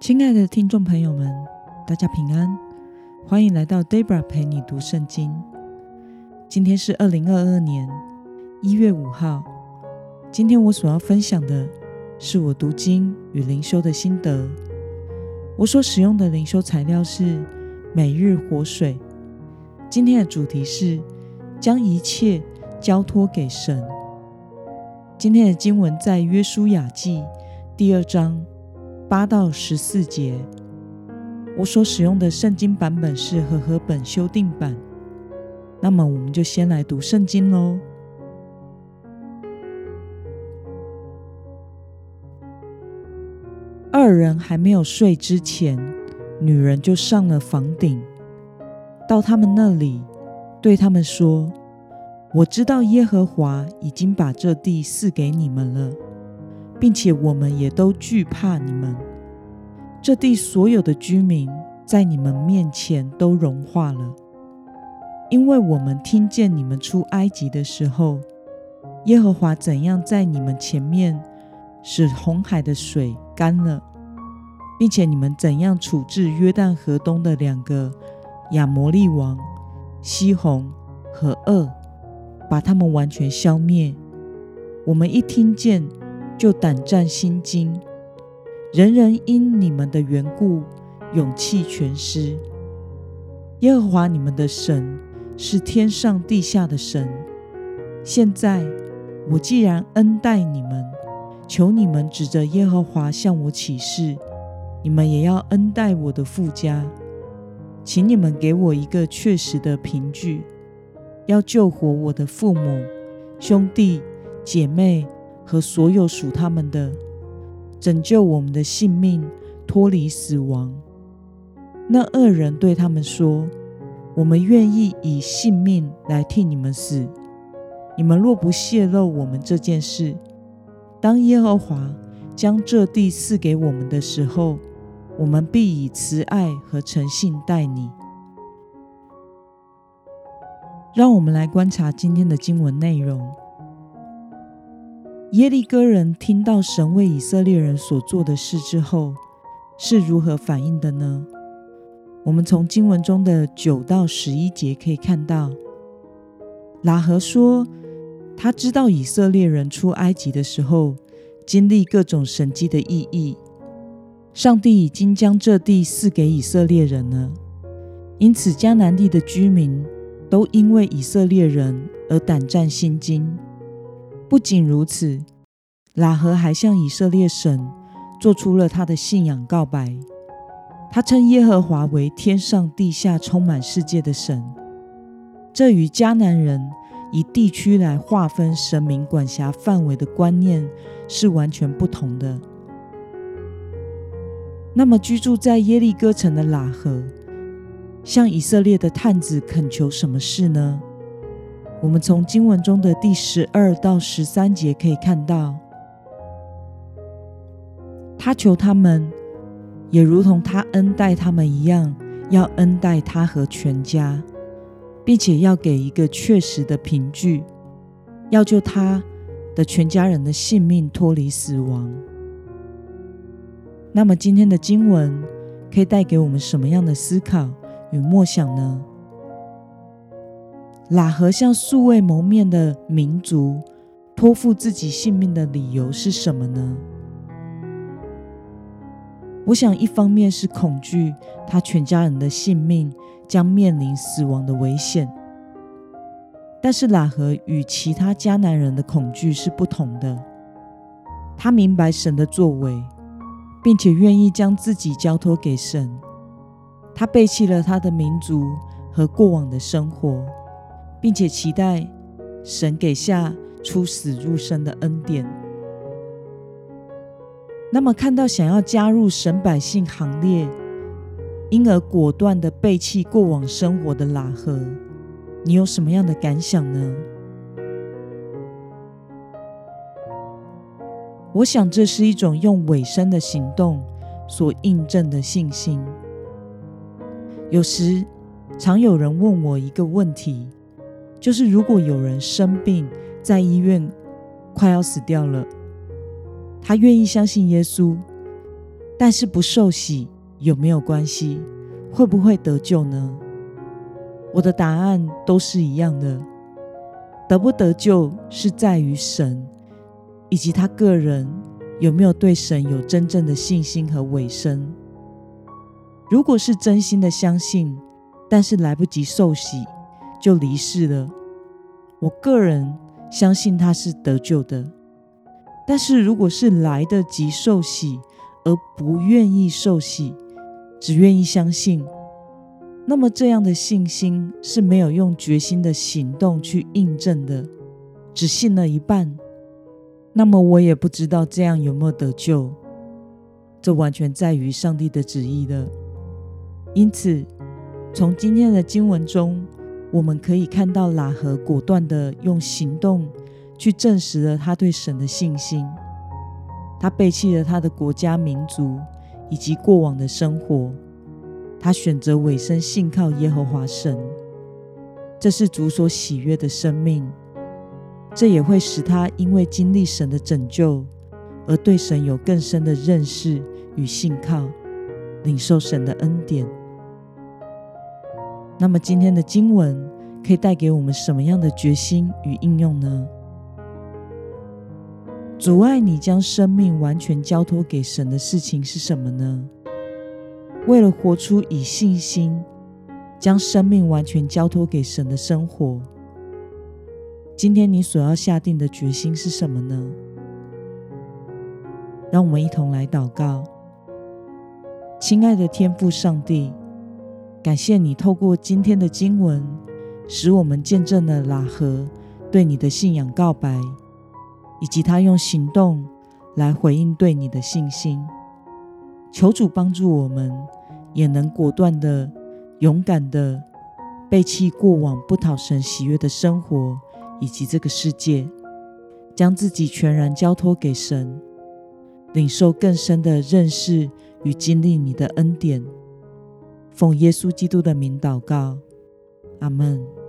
亲爱的听众朋友们，大家平安，欢迎来到 Debra 陪你读圣经。今天是二零二二年一月五号。今天我所要分享的是我读经与灵修的心得。我所使用的灵修材料是每日活水。今天的主题是将一切交托给神。今天的经文在约书亚记第二章。八到十四节，我所使用的圣经版本是和合本修订版。那么，我们就先来读圣经喽。二人还没有睡之前，女人就上了房顶，到他们那里，对他们说：“我知道耶和华已经把这地赐给你们了。”并且我们也都惧怕你们，这地所有的居民在你们面前都融化了，因为我们听见你们出埃及的时候，耶和华怎样在你们前面使红海的水干了，并且你们怎样处置约旦河东的两个亚摩利王西宏和恶，把他们完全消灭。我们一听见。就胆战心惊，人人因你们的缘故勇气全失。耶和华你们的神是天上地下的神。现在我既然恩待你们，求你们指着耶和华向我起誓，你们也要恩待我的父家，请你们给我一个确实的凭据，要救活我的父母、兄弟姐妹。和所有属他们的，拯救我们的性命，脱离死亡。那恶人对他们说：“我们愿意以性命来替你们死。你们若不泄露我们这件事，当耶和华将这地赐给我们的时候，我们必以慈爱和诚信待你。”让我们来观察今天的经文内容。耶利哥人听到神为以色列人所做的事之后，是如何反应的呢？我们从经文中的九到十一节可以看到，拉合说他知道以色列人出埃及的时候经历各种神迹的意义，上帝已经将这地赐给以色列人了，因此迦南地的居民都因为以色列人而胆战心惊。不仅如此，拉合还向以色列神做出了他的信仰告白。他称耶和华为天上地下充满世界的神，这与迦南人以地区来划分神明管辖范围的观念是完全不同的。那么，居住在耶利哥城的拉合，向以色列的探子恳求什么事呢？我们从经文中的第十二到十三节可以看到，他求他们也如同他恩待他们一样，要恩待他和全家，并且要给一个确实的凭据，要救他的全家人的性命脱离死亡。那么，今天的经文可以带给我们什么样的思考与默想呢？喇合向素未谋面的民族托付自己性命的理由是什么呢？我想，一方面是恐惧他全家人的性命将面临死亡的危险，但是喇合与其他迦南人的恐惧是不同的。他明白神的作为，并且愿意将自己交托给神。他背弃了他的民族和过往的生活。并且期待神给下出死入生的恩典。那么，看到想要加入神百姓行列，因而果断的背弃过往生活的喇合，你有什么样的感想呢？我想，这是一种用尾声的行动所印证的信心。有时，常有人问我一个问题。就是如果有人生病在医院，快要死掉了，他愿意相信耶稣，但是不受洗有没有关系？会不会得救呢？我的答案都是一样的。得不得救是在于神以及他个人有没有对神有真正的信心和委身。如果是真心的相信，但是来不及受洗就离世了，我个人相信他是得救的。但是如果是来得及受洗而不愿意受洗，只愿意相信。那么，这样的信心是没有用决心的行动去印证的，只信了一半。那么，我也不知道这样有没有得救，这完全在于上帝的旨意了。因此，从今天的经文中，我们可以看到拉合果断的用行动去证实了他对神的信心。他背弃了他的国家、民族以及过往的生活。他选择委身信靠耶和华神，这是主所喜悦的生命。这也会使他因为经历神的拯救，而对神有更深的认识与信靠，领受神的恩典。那么，今天的经文可以带给我们什么样的决心与应用呢？阻碍你将生命完全交托给神的事情是什么呢？为了活出以信心将生命完全交托给神的生活，今天你所要下定的决心是什么呢？让我们一同来祷告。亲爱的天父上帝，感谢你透过今天的经文，使我们见证了拉合对你的信仰告白，以及他用行动来回应对你的信心。求主帮助我们，也能果断的、勇敢的背弃过往不讨神喜悦的生活，以及这个世界，将自己全然交托给神，领受更深的认识与经历你的恩典。奉耶稣基督的名祷告，阿门。